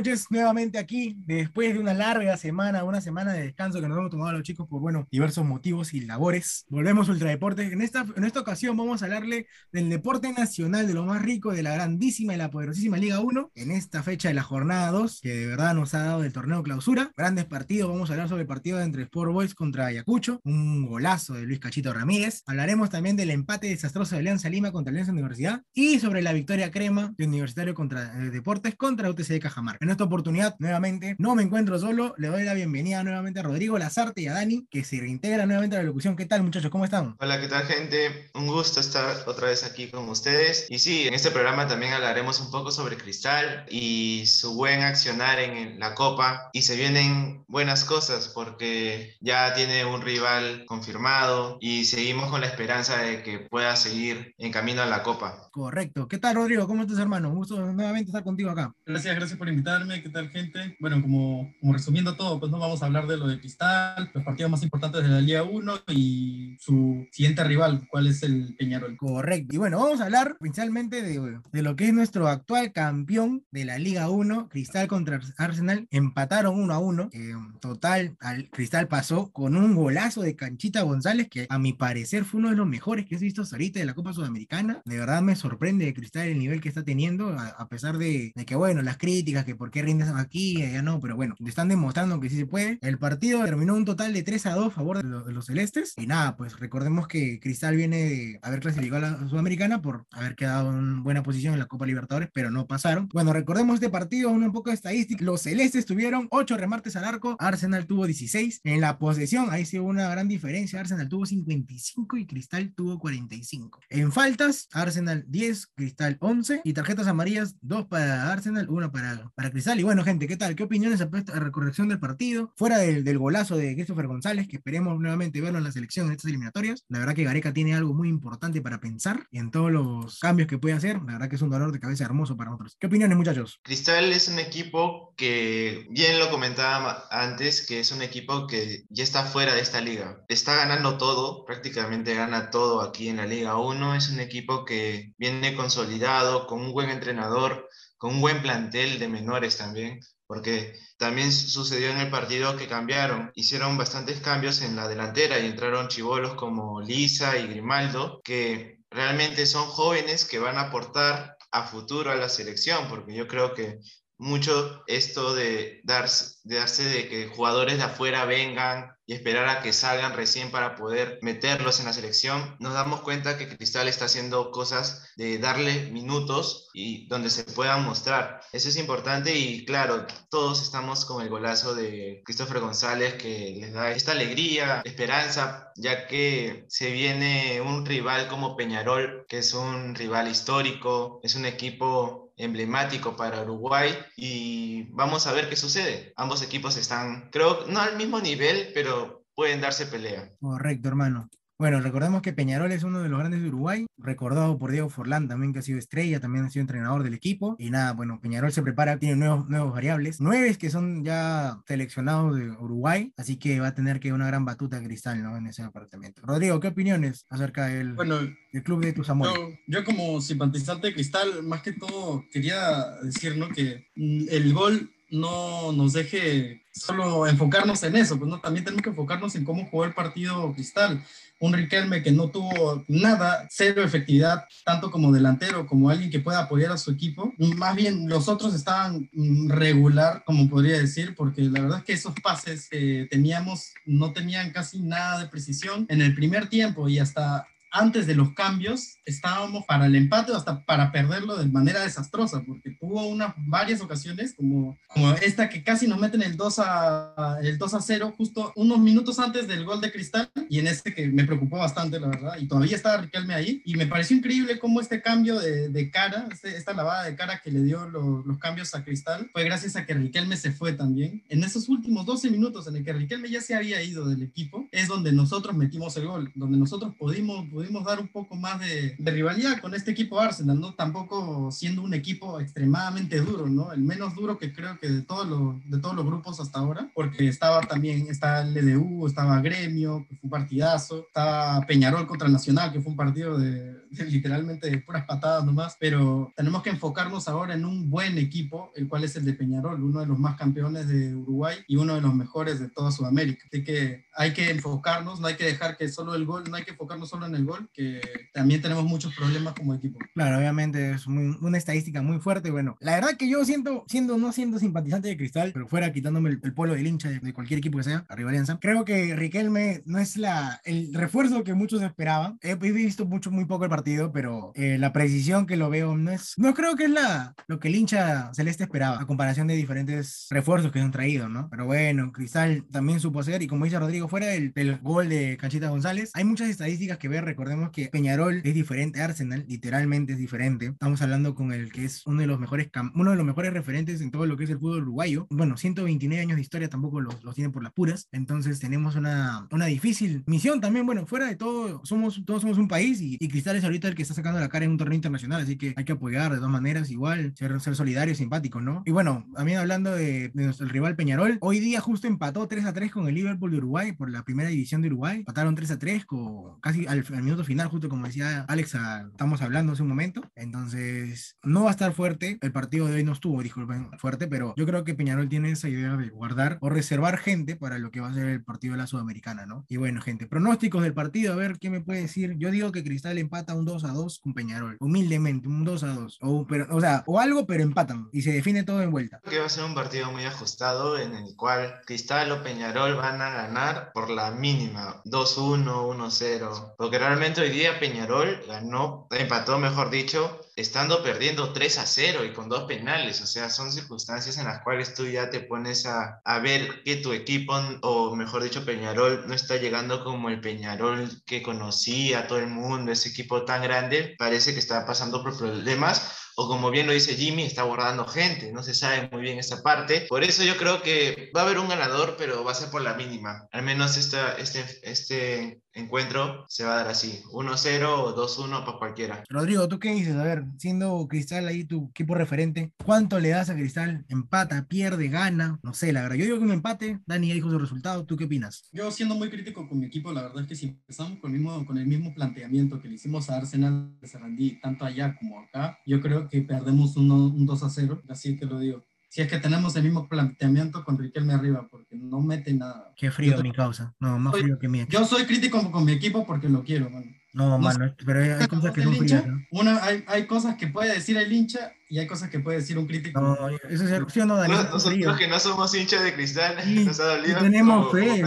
noches. Nuevamente aquí, después de una larga semana, una semana de descanso que nos hemos tomado los chicos por, bueno, diversos motivos y labores. Volvemos a Ultradeportes. En esta, en esta ocasión vamos a hablarle del deporte nacional, de lo más rico, de la grandísima y la poderosísima Liga 1, en esta fecha de la jornada 2, que de verdad nos ha dado el torneo clausura. Grandes partidos, vamos a hablar sobre el partido entre Sport Boys contra Ayacucho, un golazo de Luis Cachito Ramírez. Hablaremos también del empate desastroso de Alianza Lima contra Alianza Universidad y sobre la victoria crema de Universitario contra eh, Deportes contra UTC de Cajamarca. En esta oportunidad, nuevamente, no me encuentro solo, le doy la bienvenida nuevamente a Rodrigo Lazarte y a Dani, que se reintegra nuevamente a la locución. ¿Qué tal, muchachos? ¿Cómo están? Hola, ¿qué tal, gente? Un gusto estar otra vez aquí con ustedes. Y sí, en este programa también hablaremos un poco sobre Cristal y su buen accionar en la Copa. Y se vienen buenas cosas porque ya tiene un rival confirmado y seguimos con la esperanza de que pueda seguir en camino a la Copa. Correcto. ¿Qué tal, Rodrigo? ¿Cómo estás, hermano? Un gusto nuevamente estar contigo acá. Gracias, gracias por invitarme. ¿Qué tal, gente? Bueno, como, como resumiendo todo, pues no vamos a hablar de lo de Cristal, los partidos más importantes de la Liga 1 y su siguiente rival, cuál es el Peñarol. Correcto. Y bueno, vamos a hablar principalmente de, de lo que es nuestro actual campeón de la Liga 1, Cristal contra Arsenal. Empataron 1 a 1. Eh, total, al Cristal pasó con un golazo de Canchita González, que a mi parecer fue uno de los mejores que he visto ahorita de la Copa Sudamericana. De verdad me sorprende de Cristal el nivel que está teniendo, a, a pesar de, de que, bueno, las críticas, que por qué rindes aquí, ya no, pero bueno, están demostrando que sí se puede. El partido terminó un total de 3 a 2 a favor de, lo, de los celestes. Y nada, pues recordemos que Cristal viene de haber clasificado a la Sudamericana por haber quedado en buena posición en la Copa Libertadores, pero no pasaron. Bueno, recordemos este partido, un poco de estadística. Los celestes tuvieron 8 remates al arco, Arsenal tuvo 16. En la posesión, ahí sí hubo una gran diferencia. Arsenal tuvo 55 y Cristal tuvo 45. En faltas, Arsenal 10, Cristal 11 y tarjetas amarillas 2 para Arsenal una para, para Cristal. Y bueno, gente, ¿qué tal? ¿Qué opiniones a esta recorrección del partido? Fuera del, del, golazo de Christopher González, que esperemos nuevamente verlo en la selección en estas eliminatorias. La verdad que Gareca tiene algo muy importante para pensar en todos los cambios que puede hacer. La verdad que es un dolor de cabeza hermoso para nosotros. ¿Qué opiniones, muchachos? Cristal es un equipo que, bien lo comentaba antes, que es un equipo que ya está fuera de esta liga. Está ganando todo, prácticamente gana todo aquí en la Liga 1. Es un equipo que viene consolidado, con un buen entrenador con un buen plantel de menores también, porque también sucedió en el partido que cambiaron, hicieron bastantes cambios en la delantera y entraron chivolos como Lisa y Grimaldo, que realmente son jóvenes que van a aportar a futuro a la selección, porque yo creo que mucho esto de darse, de darse de que jugadores de afuera vengan y esperar a que salgan recién para poder meterlos en la selección, nos damos cuenta que Cristal está haciendo cosas de darle minutos y donde se puedan mostrar. Eso es importante y claro, todos estamos con el golazo de Christopher González que les da esta alegría, esperanza, ya que se viene un rival como Peñarol, que es un rival histórico, es un equipo emblemático para Uruguay y vamos a ver qué sucede. Ambos equipos están, creo, no al mismo nivel, pero pueden darse pelea. Correcto, hermano. Bueno, recordemos que Peñarol es uno de los grandes de Uruguay, recordado por Diego Forlán también, que ha sido estrella, también ha sido entrenador del equipo. Y nada, bueno, Peñarol se prepara, tiene nuevos, nuevos variables, nueve que son ya seleccionados de Uruguay, así que va a tener que una gran batuta cristal ¿no? en ese departamento. Rodrigo, ¿qué opiniones acerca del, bueno, del club de tus amores? Yo, yo, como simpatizante de cristal, más que todo quería decir ¿no? que el gol no nos deje solo enfocarnos en eso, pues no, también tenemos que enfocarnos en cómo jugó el partido Cristal. Un Riquelme que no tuvo nada, cero efectividad, tanto como delantero, como alguien que pueda apoyar a su equipo. Más bien, los otros estaban regular, como podría decir, porque la verdad es que esos pases que teníamos no tenían casi nada de precisión en el primer tiempo y hasta antes de los cambios estábamos para el empate o hasta para perderlo de manera desastrosa, porque tuvo unas varias ocasiones como, como esta que casi nos meten el 2 a, el 2 a 0 justo unos minutos antes del gol de Cristal y en este que me preocupó bastante, la verdad, y todavía estaba Riquelme ahí y me pareció increíble cómo este cambio de, de cara, este, esta lavada de cara que le dio lo, los cambios a Cristal fue gracias a que Riquelme se fue también. En esos últimos 12 minutos en el que Riquelme ya se había ido del equipo, es donde nosotros metimos el gol, donde nosotros pudimos pudimos dar un poco más de, de, rivalidad con este equipo Arsenal, ¿no? Tampoco siendo un equipo extremadamente duro, ¿no? El menos duro que creo que de todos los, de todos los grupos hasta ahora, porque estaba también, está el LDU, estaba Gremio, que fue un partidazo, estaba Peñarol contra Nacional, que fue un partido de, de literalmente de puras patadas nomás, pero tenemos que enfocarnos ahora en un buen equipo, el cual es el de Peñarol, uno de los más campeones de Uruguay y uno de los mejores de toda Sudamérica. Así que hay que enfocarnos, no hay que dejar que solo el gol, no hay que enfocarnos solo en el gol, que también tenemos muchos problemas como equipo. Claro, obviamente es muy, una estadística muy fuerte. Bueno, la verdad que yo siento, siendo, no siendo simpatizante de Cristal, pero fuera quitándome el, el polo del hincha de, de, cualquier equipo que sea, arriba Alianza, creo que Riquelme no es la, el refuerzo que muchos esperaban. He, visto mucho, muy poco el partido, pero eh, la precisión que lo veo no es, no creo que es la, lo que el hincha celeste esperaba, a comparación de diferentes refuerzos que han traído, ¿no? Pero bueno, Cristal también supo ser, y como dice Rodrigo, fuera del, del gol de Canchita González, hay muchas estadísticas que ver, recordemos que Peñarol es diferente, Arsenal literalmente es diferente, estamos hablando con el que es uno de los mejores, uno de los mejores referentes en todo lo que es el fútbol uruguayo, bueno, 129 años de historia tampoco los, los tiene por las puras, entonces tenemos una, una difícil misión también, bueno, fuera de todo, somos, todos somos un país y, y Cristal es ahorita el que está sacando la cara en un torneo internacional, así que hay que apoyar de todas maneras igual, ser, ser solidario, simpático, ¿no? Y bueno, también hablando de, de nuestro rival Peñarol, hoy día justo empató 3 a 3 con el Liverpool de Uruguay por la primera división de Uruguay, empataron 3 a 3 con, casi al, al minuto final, justo como decía Alex, a, estamos hablando hace un momento, entonces no va a estar fuerte, el partido de hoy no estuvo, disculpen, fuerte, pero yo creo que Peñarol tiene esa idea de guardar o reservar gente para lo que va a ser el partido de la Sudamericana, ¿no? Y bueno, gente, pronósticos del partido, a ver qué me puede decir, yo digo que Cristal empata un 2 a 2 con Peñarol, humildemente, un 2 a 2, o, pero, o sea, o algo, pero empatan y se define todo en vuelta. Que va a ser un partido muy ajustado en el cual Cristal o Peñarol van a ganar por la mínima, 2-1, 1-0, porque realmente hoy día Peñarol ganó, empató, mejor dicho, estando perdiendo 3 a 0 y con dos penales, o sea, son circunstancias en las cuales tú ya te pones a, a ver que tu equipo, o mejor dicho, Peñarol, no está llegando como el Peñarol que conocía a todo el mundo, ese equipo tan grande, parece que está pasando por problemas o como bien lo dice Jimmy, está guardando gente, no se sabe muy bien esa parte. Por eso yo creo que va a haber un ganador, pero va a ser por la mínima. Al menos esta, este, este encuentro se va a dar así, 1-0 o 2-1 para cualquiera. Rodrigo, ¿tú qué dices? A ver, siendo Cristal ahí tu equipo referente, ¿cuánto le das a Cristal? ¿Empata, pierde, gana? No sé, la verdad. Yo digo que un empate, Dani ya dijo su resultado, ¿tú qué opinas? Yo siendo muy crítico con mi equipo, la verdad es que si empezamos con el mismo, con el mismo planteamiento que le hicimos a Arsenal de Sarandí, tanto allá como acá, yo creo que perdemos uno, un 2 a 0, así que lo digo. Si es que tenemos el mismo planteamiento con Riquelme arriba, porque no mete nada. Qué frío Yo mi causa. No, más soy- frío que mi Yo soy crítico con mi equipo porque lo quiero, mano. No, no mano, pero hay, hay cosas que El son hincha, frías, ¿no? Una, hay, hay cosas que puede decir el hincha y hay cosas que puede decir un crítico. No, eso es o no, Dani. Nos- Son fríos. Nosotros que no somos hinchas de cristal, Sí, nos ha dolido. tenemos como- fe.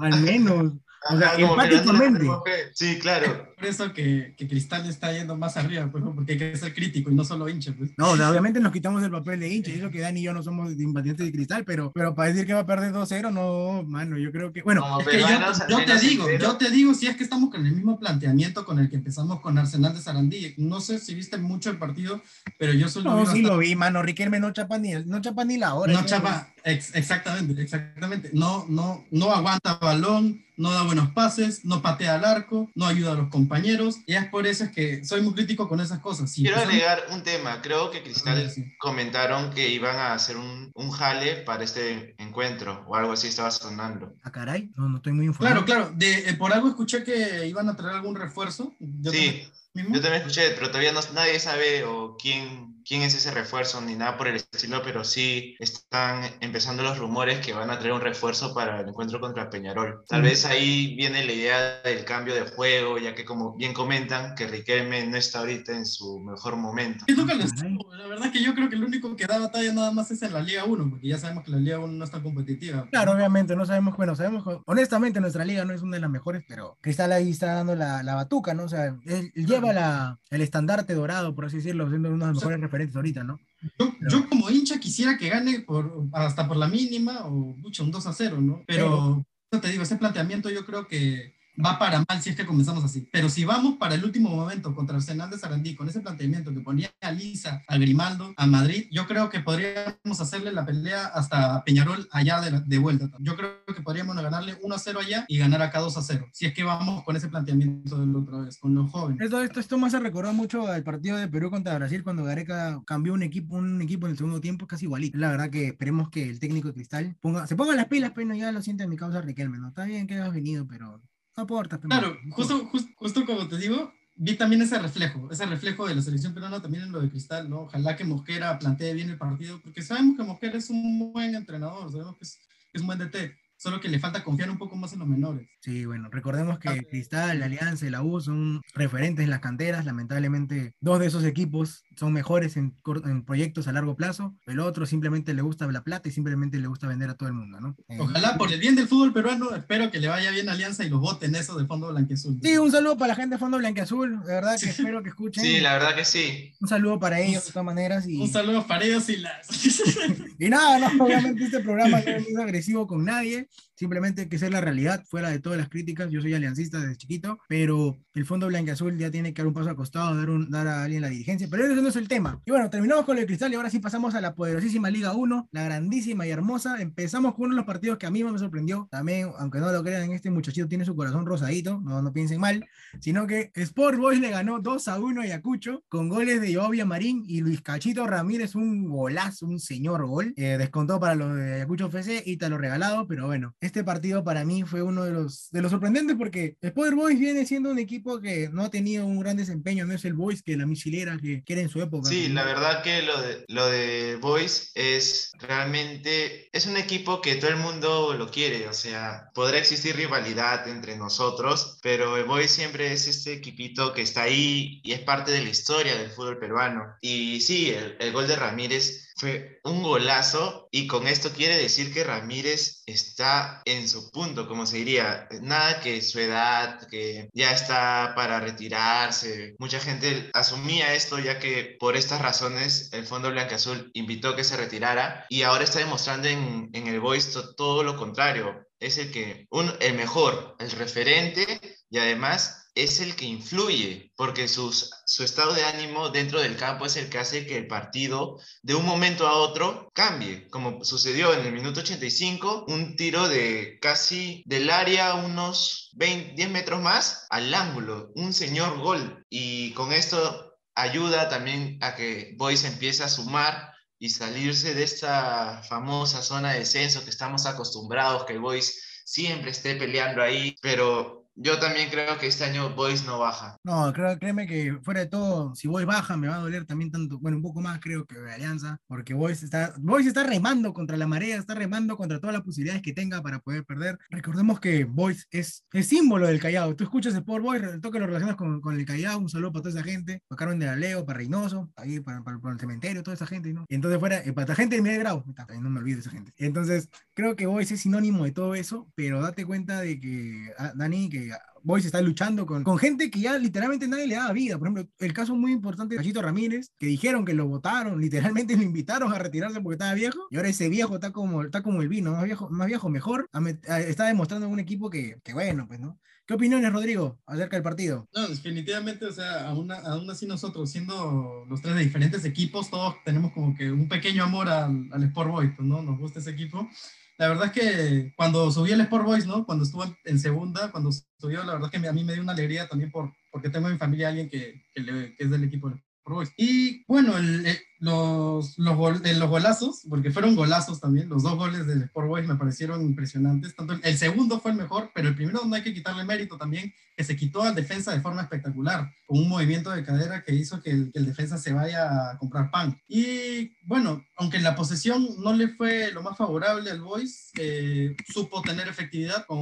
Al menos. O sea, empáticamente. Sí, claro. Por eso que, que Cristal está yendo más arriba, pues, porque hay que ser crítico y no solo hincha. Pues. No, o sea, obviamente nos quitamos el papel de hincha, y eso que Dani y yo no somos simpatizantes de cristal, pero, pero para decir que va a perder 2-0, no, mano, yo creo que. Bueno, Como Es que yo, yo te digo, yo te digo, si es que estamos con el mismo planteamiento con el que empezamos con Arsenal de Sarandí. No sé si viste mucho el partido, pero yo solo no, vi sí bastante- lo vi, mano. Riquelme no chapa ni, no chapa ni la hora. No ¿no? chapa, ex- exactamente, exactamente. No, no, no aguanta balón, no da buenos pases, no patea al arco, no ayuda a los compañeros. Y es por eso es que soy muy crítico con esas cosas. Si Quiero empezamos- agregar un tema. Creo que Cristal Sí. comentaron que iban a hacer un, un jale para este encuentro o algo así estaba sonando. Ah, caray, no, no estoy muy informado. Claro, claro. De, eh, por algo escuché que iban a traer algún refuerzo. Yo Sí, también- mismo. yo también escuché, pero todavía no, nadie sabe o quién, quién es ese refuerzo ni nada por el estilo, pero sí están empezando los rumores que van a traer un refuerzo para el encuentro contra Peñarol. Tal Mm. vez ahí viene la idea del cambio de juego, ya que como bien comentan, que Riquelme no está ahorita en su mejor momento. La verdad es que yo creo que el único que da batalla nada más es en la Liga 1, porque ya sabemos que la Liga 1 no es tan competitiva. Claro, obviamente, no sabemos, bueno, sabemos, honestamente nuestra liga no es una de las mejores, pero Cristal ahí está dando la, la batuca, ¿no? O sea, él lleva la, el estandarte dorado, por así decirlo, siendo uno de los O sea, mejores referentes ahorita, ¿no? Yo, yo como hincha quisiera que gane por, hasta por la mínima o mucho, un 2 a 0, ¿no? Pero, yo te digo, ese planteamiento yo creo que va para mal si es que comenzamos así. Pero si vamos para el último momento contra Arsenal de Sarandí con ese planteamiento que ponía a Lisa, a Grimaldo, a Madrid, yo creo que podríamos hacerle la pelea hasta Peñarol allá de, de vuelta. Yo creo que podríamos ganarle 1 a 0 allá y ganar acá 2 a 0. Si es que vamos con ese planteamiento de la otra vez, con los jóvenes. Esto, esto, esto más se recordó mucho al partido de Perú contra Brasil cuando Gareca cambió un equipo, un equipo en el segundo tiempo casi igualito. La verdad que esperemos que el técnico de Cristal ponga, se ponga las pilas, pero ya lo siente en mi causa Riquelme, ¿no? Está bien que has venido, pero no aporta. Claro, justo, justo, justo como te digo, vi también ese reflejo, ese reflejo de la selección peruana también en lo de Cristal, ¿no? Ojalá que Mosquera plantee bien el partido, porque sabemos que Mosquera es un buen entrenador, sabemos que es, que es un buen DT solo que le falta confiar un poco más en los menores. Sí, bueno, recordemos que Cristal, la Alianza y la U son referentes en las canteras, lamentablemente dos de esos equipos son mejores en, en, proyectos a largo plazo, el otro simplemente le gusta la plata y simplemente le gusta vender a todo el mundo, ¿no? Eh, Ojalá por el bien del fútbol peruano, espero que le vaya bien a Alianza y los voten eso de Fondo Blanqueazul. Sí, un saludo para la gente de Fondo Blanqueazul, de verdad que espero que escuchen. Sí, la verdad que sí. Un saludo para ellos de todas maneras. Y... Un saludo para ellos y las... y nada, no, obviamente este programa no es agresivo con nadie, simplemente que ser la realidad, fuera de todas las críticas. Yo soy aliancista desde chiquito, pero el Fondo Azul ya tiene que dar un paso al costado, dar, dar a alguien la dirigencia. Pero ese no es el tema. Y bueno, terminamos con el cristal y ahora sí pasamos a la poderosísima Liga 1, la grandísima y hermosa. Empezamos con uno de los partidos que a mí me sorprendió. También, aunque no lo crean, este muchachito tiene su corazón rosadito, no, no piensen mal, sino que Sport Boys le ganó 2 a 1 a Ayacucho con goles de Jovia Marín y Luis Cachito Ramírez, un golazo, un señor gol. Eh, descontó para los de Ayacucho FC y te lo regalado, pero bueno, este partido para mí fue uno de los, de los sorprendentes porque el Power Boys viene siendo un equipo que no ha tenido un gran desempeño, no es el Boys que la misilera que, que era en su época. Sí, la verdad que lo de, lo de Boys es realmente, es un equipo que todo el mundo lo quiere, o sea, podrá existir rivalidad entre nosotros, pero el Boys siempre es este equipito que está ahí y es parte de la historia del fútbol peruano. Y sí, el, el gol de Ramírez fue un golazo y con esto quiere decir que Ramírez está en su punto, como se diría, nada que su edad, que ya está para retirarse. Mucha gente asumía esto ya que por estas razones el Fondo Azul invitó que se retirara y ahora está demostrando en, en el Voice todo lo contrario. Es el que, un, el mejor, el referente y además es el que influye, porque sus, su estado de ánimo dentro del campo es el que hace que el partido de un momento a otro cambie, como sucedió en el minuto 85, un tiro de casi del área unos 20, 10 metros más al ángulo, un señor gol, y con esto ayuda también a que Boys empiece a sumar y salirse de esta famosa zona de descenso que estamos acostumbrados, que el Boys siempre esté peleando ahí, pero yo también creo que este año Boys no baja. No, creo, créeme que fuera de todo, si Boys baja, me va a doler también tanto, bueno, un poco más creo que Alianza, porque Boys está, Boys está remando contra la marea, está remando contra todas las posibilidades que tenga para poder perder. Recordemos que Boys es el símbolo del Callao. Tú escuchas Sport Boys, el toque lo relacionas con, con, el Callao, un saludo para toda esa gente, para Carmen de la Leo, para Reynoso, ahí para, para, para, el cementerio, toda esa gente, ¿no? Y entonces fuera, eh, para la gente de medio grado, no me olvides de esa gente. Entonces, creo que Boys es sinónimo de todo eso, pero date cuenta de que, ah, Dani, que Boys está luchando con, con gente que ya literalmente nadie le daba vida. Por ejemplo, el caso muy importante de Cachito Ramírez, que dijeron que lo votaron, literalmente lo invitaron a retirarse porque estaba viejo, y ahora ese viejo está como, está como el vino, más viejo, más viejo mejor. Está demostrando un equipo que, que bueno, pues, ¿no? ¿Qué opiniones, Rodrigo, acerca del partido? No, definitivamente, o sea, aún, aún así nosotros, siendo los tres de diferentes equipos, todos tenemos como que un pequeño amor al, al Sport Boys, pues, ¿no? Nos gusta ese equipo la verdad es que cuando subí el Sport Boys, ¿no? Cuando estuvo en segunda, cuando subió, la verdad es que a mí me dio una alegría también por, porque tengo en mi familia alguien que, que, le, que es del equipo del Sport Boys. Y bueno, el, los, los, gol, los, golazos, porque fueron golazos también, los dos goles del Sport Boys me parecieron impresionantes. Tanto el, el, segundo fue el mejor, pero el primero no hay que quitarle mérito también, que se quitó al defensa de forma espectacular, con un movimiento de cadera que hizo que el, que el defensa se vaya a comprar pan. Y bueno, aunque la posesión no le fue lo más favorable al Boys, eh, supo tener efectividad con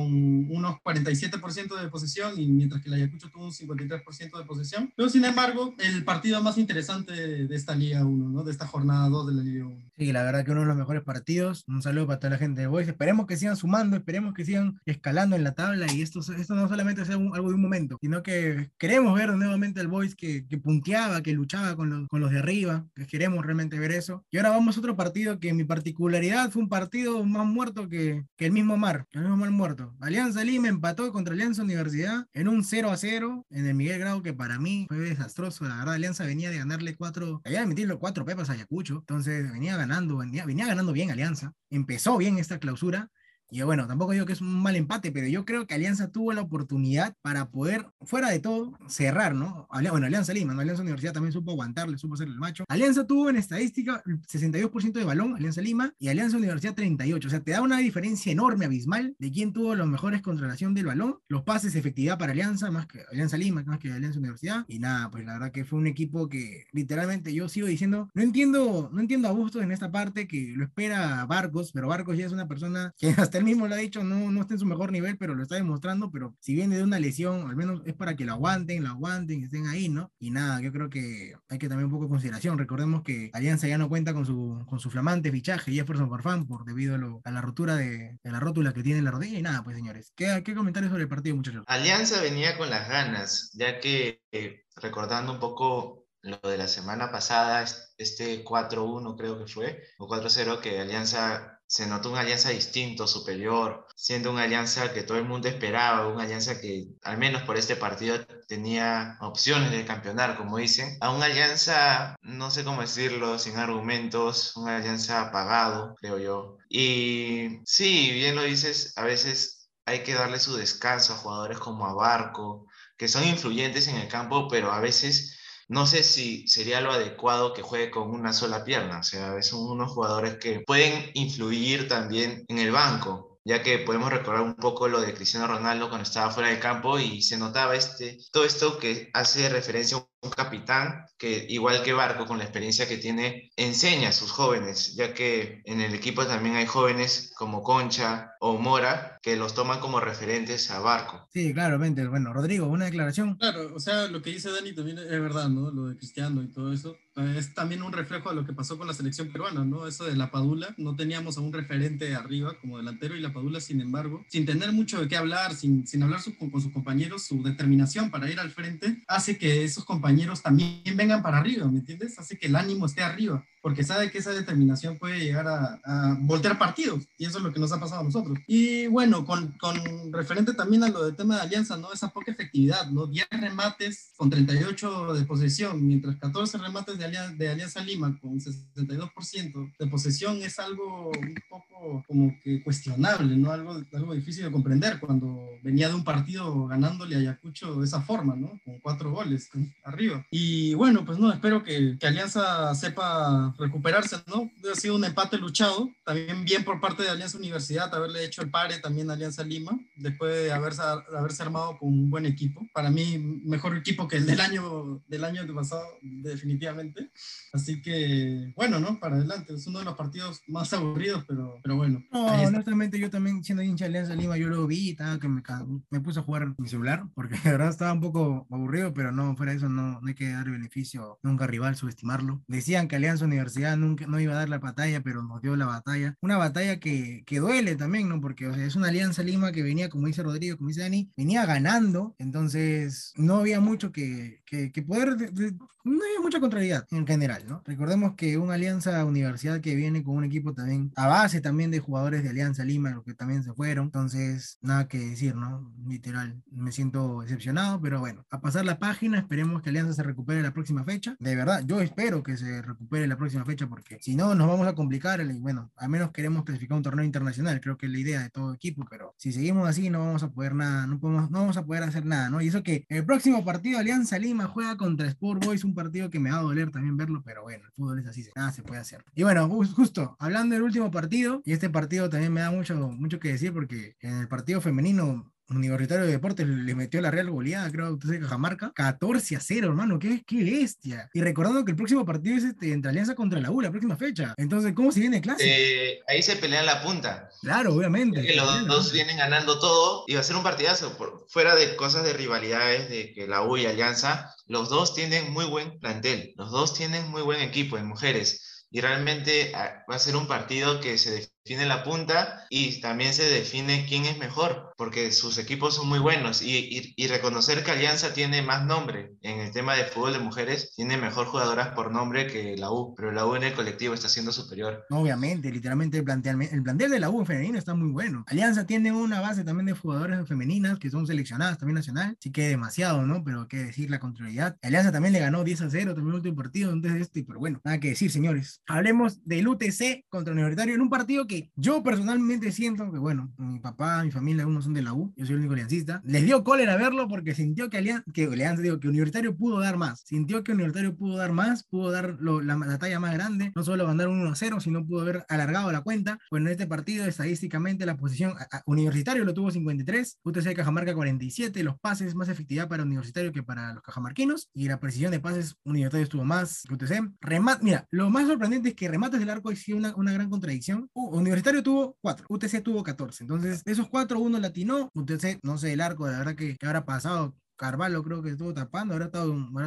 unos 47% de posesión, y mientras que el Ayacucho tuvo un 53% de posesión. Pero sin embargo, el partido más interesante de, de esta Liga 1 de esta jornada 2 de la Liga 1. Sí, la verdad que uno de los mejores partidos. Un saludo para toda la gente de Boys. Esperemos que sigan sumando, esperemos que sigan escalando en la tabla y esto, esto no solamente sea algo de un momento, sino que queremos ver nuevamente al Boys que, que punteaba, que luchaba con los, con los de arriba, que queremos realmente ver eso. Y ahora vamos a otro partido que en mi particularidad fue un partido más muerto que, que el mismo mar, el mismo mar muerto. Alianza Lima empató contra Alianza Universidad en un 0 a 0 en el Miguel Grau, que para mí fue desastroso. La verdad, Alianza venía de ganarle cuatro, de meterle cuatro pepas a Ayacucho, entonces venía ganando, venía, venía ganando bien Alianza. Empezó bien esta clausura y bueno, tampoco digo que es un mal empate, pero yo creo que Alianza tuvo la oportunidad para poder, fuera de todo, cerrar, ¿no? Bueno, Alianza Lima, ¿no? Alianza Universidad también supo aguantarle, supo ser el macho. Alianza tuvo en estadística 62% de balón, Alianza Lima, y Alianza Universidad 38%. O sea, te da una diferencia enorme, abismal, de quién tuvo los mejores controlación del balón, los pases, efectividad para Alianza, más que Alianza Lima, más que Alianza Universidad. Y nada, pues la verdad que fue un equipo que literalmente yo sigo diciendo, no entiendo, no entiendo a Bustos en esta parte que lo espera Barcos, pero Barcos ya es una persona que hasta él mismo lo ha dicho, no, no está en su mejor nivel, pero lo está demostrando, pero si viene de una lesión, al menos es para que lo aguanten, lo aguanten, estén ahí, ¿no? Y nada, yo creo que hay que también un poco de consideración. Recordemos que Alianza ya no cuenta con su, con su flamante fichaje, Jefferson Farfán, por debido a, lo, a la rotura de, la rótula que tiene en la rodilla. Y nada, pues señores, ¿qué, qué comentarios sobre el partido, muchachos? Alianza venía con las ganas, ya que eh, recordando un poco lo de la semana pasada, este 4-1 creo que fue, o 4-0, que Alianza se notó una alianza distinto, superior, siendo una alianza que todo el mundo esperaba, una alianza que al menos por este partido tenía opciones de campeonar, como dicen, a una alianza, no sé cómo decirlo, sin argumentos, una alianza apagado, creo yo. Y sí, bien lo dices, a veces hay que darle su descanso a jugadores como a Barco, que son influyentes en el campo, pero a veces no sé si sería lo adecuado que juegue con una sola pierna. O sea, son unos jugadores que pueden influir también en el banco, ya que podemos recordar un poco lo de Cristiano Ronaldo cuando estaba fuera del campo y se notaba este, todo esto que hace referencia un capitán que, igual que Barco, con la experiencia que tiene, enseña a sus jóvenes, ya que en el equipo también hay jóvenes como Concha o Mora que los toman como referentes a Barco. Sí, claramente. Bueno, Rodrigo, una declaración. Claro, o sea, lo que dice Dani también es verdad, ¿no? Lo de Cristiano y todo eso. Es también un reflejo de lo que pasó con la selección peruana, ¿no? Eso de la Padula. No teníamos a un referente arriba como delantero y la Padula, sin embargo, sin tener mucho de qué hablar, sin, sin hablar con, con sus compañeros, su determinación para ir al frente, hace que esos compañeros también vengan para arriba, ¿me entiendes? Hace que el ánimo esté arriba porque sabe que esa determinación puede llegar a, a, voltear partidos, y eso es lo que nos ha pasado a nosotros. Y bueno, con, con referente también a lo del tema de Alianza, ¿no? Esa poca efectividad, ¿no? 10 remates con 38 de posesión, mientras 14 remates de Alianza, de Alianza Lima con 62% de posesión es algo un poco como que cuestionable, ¿no? Algo, algo difícil de comprender cuando venía de un partido ganándole a Ayacucho de esa forma, ¿no? Con cuatro goles arriba. Y bueno, pues no, espero que, que Alianza sepa recuperarse, ¿no? Ha sido un empate luchado, también bien por parte de Alianza Universidad, haberle hecho el pare también a Alianza Lima, después de haberse, haberse armado con un buen equipo. Para mí, mejor equipo que el del año, del año pasado, definitivamente. Así que, bueno, ¿no? Para adelante. Es uno de los partidos más aburridos, pero, pero bueno. No, honestamente, yo también, siendo hincha de Alianza Lima, yo lo vi, estaba que me, me puse a jugar mi celular, porque de verdad estaba un poco aburrido, pero no, fuera de eso, no, no hay que dar beneficio nunca rival, subestimarlo. Decían que Alianza Universidad nunca, no iba a dar la batalla, pero nos dio la batalla. Una batalla que, que duele también, ¿no? Porque o sea, es una Alianza Lima que venía, como dice Rodrigo, como dice Dani, venía ganando, entonces no había mucho que, que, que poder, de, de, no había mucha contrariedad en general, ¿no? Recordemos que una Alianza Universidad que viene con un equipo también a base también de jugadores de Alianza Lima, los que también se fueron, entonces nada que decir, ¿no? Literal, me siento decepcionado, pero bueno, a pasar la página, esperemos que Alianza se recupere la próxima fecha, de verdad, yo espero que se recupere la próxima fecha porque si no nos vamos a complicar, y bueno, al menos queremos clasificar un torneo internacional, creo que es la idea de todo equipo, pero si seguimos así no vamos a poder nada, no, podemos, no vamos a poder hacer nada, ¿no? Y eso que el próximo partido Alianza Lima juega contra Sport Boys, un partido que me va a doler también verlo, pero bueno, el fútbol es así, nada se puede hacer. Y bueno, justo, hablando del último partido, y este partido también me da mucho, mucho que decir porque en el partido femenino Universitario de Deportes le metió la Real goleada, creo, entonces Cajamarca, 14 a 0, hermano, qué, qué bestia. Y recordando que el próximo partido es este, entre Alianza contra la U, la próxima fecha. Entonces, ¿cómo se viene clase? Eh, ahí se pelean la punta. Claro, obviamente. Que los dos vienen ganando todo y va a ser un partidazo. Por, fuera de cosas de rivalidades de que la U y Alianza, los dos tienen muy buen plantel, los dos tienen muy buen equipo en mujeres y realmente ah, va a ser un partido que se define la punta y también se define quién es mejor, porque sus equipos son muy buenos y, y, reconocer que Alianza tiene más nombre en el tema de fútbol de mujeres, tiene mejor jugadoras por nombre que la U, pero la U en el colectivo está siendo superior. Obviamente, literalmente el plantel, el plantel de la U femenino está muy bueno. Alianza tiene una base también de jugadoras femeninas que son seleccionadas también nacional, sí que demasiado, ¿no? Pero qué decir la contrariedad. Alianza también le ganó 10 a 0 también último partido, entonces este, pero bueno, nada que decir, señores. Hablemos del UTC contra Universitario en un partido que yo personalmente siento que, bueno, mi papá, mi familia, algunos son de la U, yo soy el único aliancista, les dio cólera verlo porque sintió que Alianza, que Alianza, digo, que Universitario pudo dar más, sintió que Universitario pudo dar más, pudo dar la, talla más grande, no solo mandar un 1 a 0, sino pudo haber alargado la cuenta. Bueno, en este partido, estadísticamente, la posición Universitario lo tuvo 53, UTC Cajamarca 47, los pases más efectividad para Universitario que para los cajamarquinos, y la precisión de pases Universitario estuvo más UTC. Remat, mira, lo más sorprendente es que remates del arco ha una, una gran contradicción. Uh, Universitario tuvo 4, UTC tuvo 14. Entonces, de esos 4, uno latinó. UTC, no sé, el arco, la verdad que, que habrá pasado. Carvalho creo que estuvo tapando, ahora estado, ahora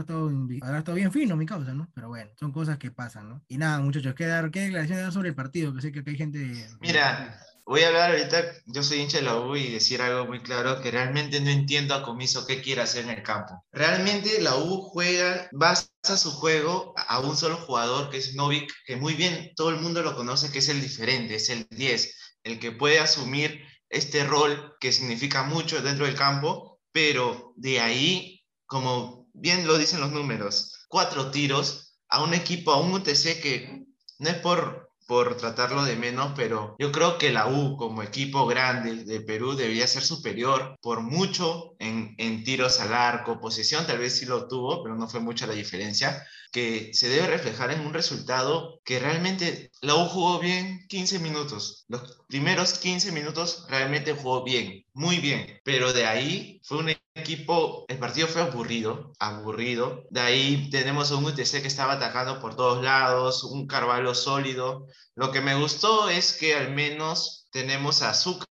estado, bien fino mi causa, ¿no? Pero bueno, son cosas que pasan, ¿no? Y nada, muchachos, ¿qué, dar, qué declaración dar sobre el partido? Que sé que hay gente... Mira, voy a hablar ahorita, yo soy hincha de la U y decir algo muy claro, que realmente no entiendo a Comiso qué quiere hacer en el campo. Realmente la U juega, basa su juego a un solo jugador, que es Novik, que muy bien todo el mundo lo conoce, que es el diferente, es el 10 el que puede asumir este rol que significa mucho dentro del campo, pero de ahí, como bien lo dicen los números, cuatro tiros a un equipo, a un UTC que no es por, por tratarlo de menos, pero yo creo que la U como equipo grande de Perú debería ser superior por mucho en, en tiros al arco, posición tal vez sí lo tuvo, pero no fue mucha la diferencia que se debe reflejar en un resultado que realmente la U jugó bien 15 minutos. Los primeros 15 minutos realmente jugó bien, muy bien, pero de ahí fue un equipo, el partido fue aburrido, aburrido. De ahí tenemos a un UTC que estaba atacando por todos lados, un Carvalho sólido. Lo que me gustó es que al menos tenemos a Azúcar,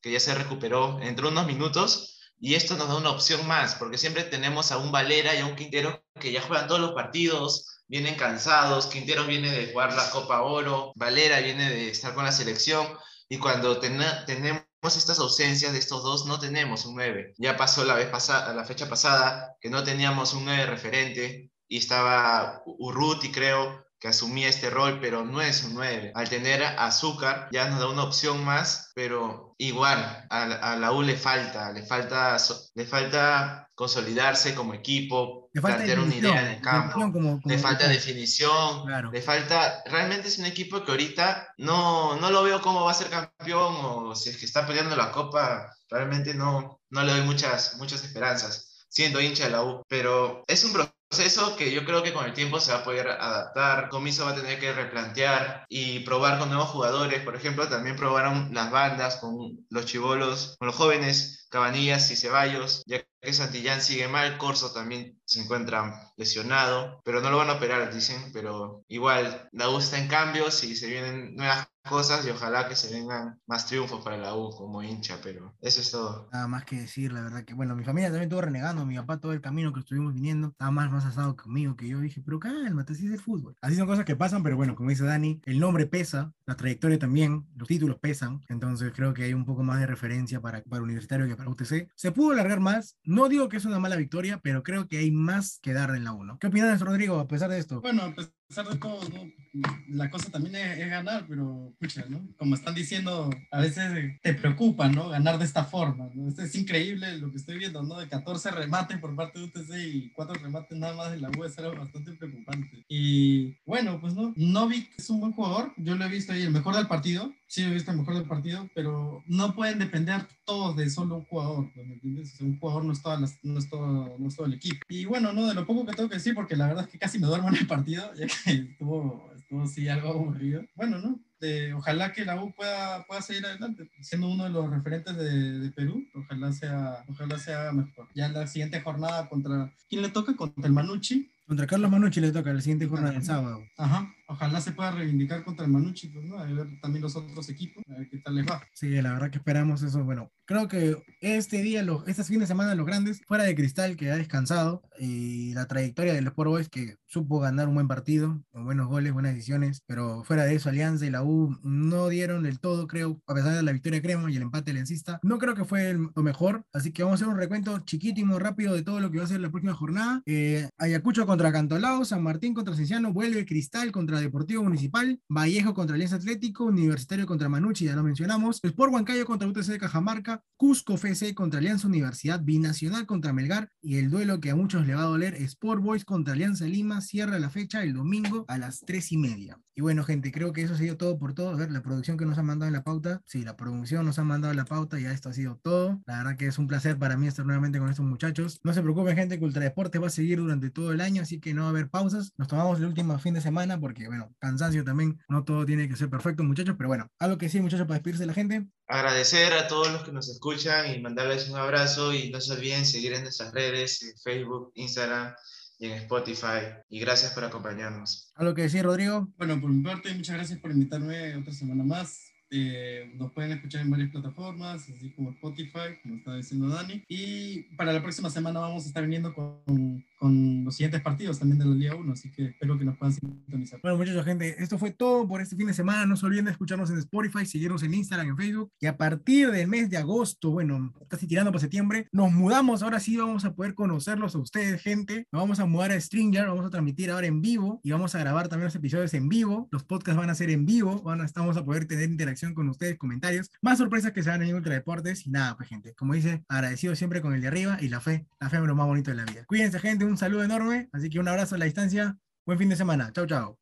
que ya se recuperó, entre unos minutos y esto nos da una opción más, porque siempre tenemos a un Valera y a un Quintero que ya juegan todos los partidos, vienen cansados, Quintero viene de jugar la Copa Oro, Valera viene de estar con la selección, y cuando tenemos estas ausencias de estos dos, no tenemos un 9. Ya pasó la vez pasada, la fecha pasada, que no teníamos un 9 referente, y estaba Urruti, creo, que asumía este rol, pero no es un 9. Al tener azúcar ya nos da una opción más, pero igual a, la U le falta, le falta, le falta consolidarse como equipo, le falta plantear una idea en el campo, le falta definición, le falta, realmente es un equipo que ahorita no, no lo veo como va a ser campeón o si es que está peleando la copa, realmente no, no le doy muchas, muchas esperanzas siendo hincha de la U, pero es un proceso que yo creo que con el tiempo se va a poder adaptar. Comiso va a tener que replantear y probar con nuevos jugadores. Por ejemplo, también probaron las bandas con los chivolos, con los jóvenes, Cabanillas y Ceballos, ya que Santillán sigue mal, Corso también se encuentra lesionado, pero no lo van a operar, dicen, pero igual la U está en cambios y se vienen nuevas cosas y ojalá que se vengan más triunfos para la U como hincha, pero eso es todo. Nada más que decir, la verdad que, bueno, mi familia también estuvo renegando, mi papá todo el camino que estuvimos viniendo, estaba más, más asado conmigo, que yo dije, pero cálmate, así es el fútbol. Así son cosas que pasan, pero bueno, como dice Dani, el nombre pesa, la trayectoria también, los títulos pesan, entonces creo que hay un poco más de referencia para, para Universitario que para UTC. Se pudo alargar más, no digo que es una mala victoria, pero creo que hay más que dar en la 1. ¿Qué opinas, Rodrigo, a pesar de esto? Bueno, pues pesar de todo, la cosa también es, ganar, pero, pucha, ¿no? Como están diciendo, a veces te preocupa, ¿no? Ganar de esta forma, ¿no? Es, increíble lo que estoy viendo, ¿no? De 14 remates por parte de UTC y 4 remates nada más en la U, algo bastante preocupante. Y, bueno, pues, ¿no? Novik es un buen jugador, yo lo he visto ahí, el mejor del partido, sí he visto mejor del partido, pero no pueden depender todos de solo un jugador, ¿me entiendes? un jugador no es, toda no, es todo, no es todo el equipo. Y bueno, no, de lo poco que tengo que decir, porque la verdad es que casi me duermo en el partido, ya que estuvo, estuvo así algo aburrido. Bueno, ¿no? ojalá que la U pueda, pueda seguir adelante, siendo uno de los referentes de, de, Perú, ojalá sea, ojalá sea mejor. Ya en la siguiente jornada contra, ¿quién le toca? Contra el Manucci, contra Carlos Manucci le toca la siguiente jornada del sábado. Ajá, ojalá se pueda reivindicar contra el Manucci, pues, ¿no? A ver también los otros equipos, a ver qué tal les va. Sí, la verdad que esperamos eso. Bueno, creo que este día, los, este fin de semana, los grandes, fuera de Cristal, que ha descansado, y la trayectoria del Sport Boys, que supo ganar un buen partido, con buenos goles, buenas decisiones, pero fuera de eso, Alianza y la U no dieron del todo, creo, a pesar de la victoria Crema y el empate lencista, no creo que fue lo mejor, así que vamos a hacer un recuento chiquítimo, rápido de todo lo que va a ser la próxima jornada. Eh, Ayacucho contra Cantolao, San Martín contra Cienciano, vuelve Cristal contra Deportivo Municipal, Vallejo contra Alianza Atlético, Universitario contra Manucci, ya lo mencionamos, Sport Huancayo contra UTC de Cajamarca, Cusco FC contra Alianza Universidad, Binacional contra Melgar y el duelo que a muchos le va a doler, Sport Boys contra Alianza Lima, cierra la fecha el domingo a las tres y media. Y bueno, gente, creo que eso ha sido todo por todo. A ver, la producción que nos ha mandado en la pauta. Sí, la producción nos ha mandado en la pauta. Ya esto ha sido todo. La verdad que es un placer para mí estar nuevamente con estos muchachos. No se preocupen, gente, que Ultradeporte va a seguir durante todo el año, así que no va a haber pausas. Nos tomamos el último fin de semana porque, bueno, cansancio también. No todo tiene que ser perfecto, muchachos. Pero bueno, algo que sí, muchachos, para despedirse de la gente. Agradecer a todos los que nos escuchan y mandarles un abrazo. Y no se olviden seguir en nuestras redes, en Facebook, Instagram y en Spotify. Y gracias por acompañarnos. ¿Algo que decir, Rodrigo? Bueno, por mi parte, muchas gracias por invitarme otra semana más. Eh, nos pueden escuchar en varias plataformas, así como Spotify, como estaba diciendo Dani. Y para la próxima semana vamos a estar viniendo con con los siguientes partidos también de la Liga 1, así que espero que nos puedan sintonizar. Bueno, muchachos, gente, esto fue todo por este fin de semana. No se olviden de escucharnos en Spotify, seguirnos en Instagram, en Facebook. Y a partir del mes de agosto, bueno, casi tirando para septiembre, nos mudamos. Ahora sí vamos a poder conocerlos a ustedes, gente. Nos vamos a mudar a Stringer, vamos a transmitir ahora en vivo y vamos a grabar también los episodios en vivo. Los podcasts van a ser en vivo, van a, vamos a poder tener interacción con ustedes, comentarios, más sorpresas que se van en Ultra Deportes. Y nada, pues, gente, como dice, agradecido siempre con el de arriba y la fe. La fe es lo más bonito de la vida. Cuídense, gente un saludo enorme. Así que un abrazo a la distancia. Buen fin de semana. Chao, chao.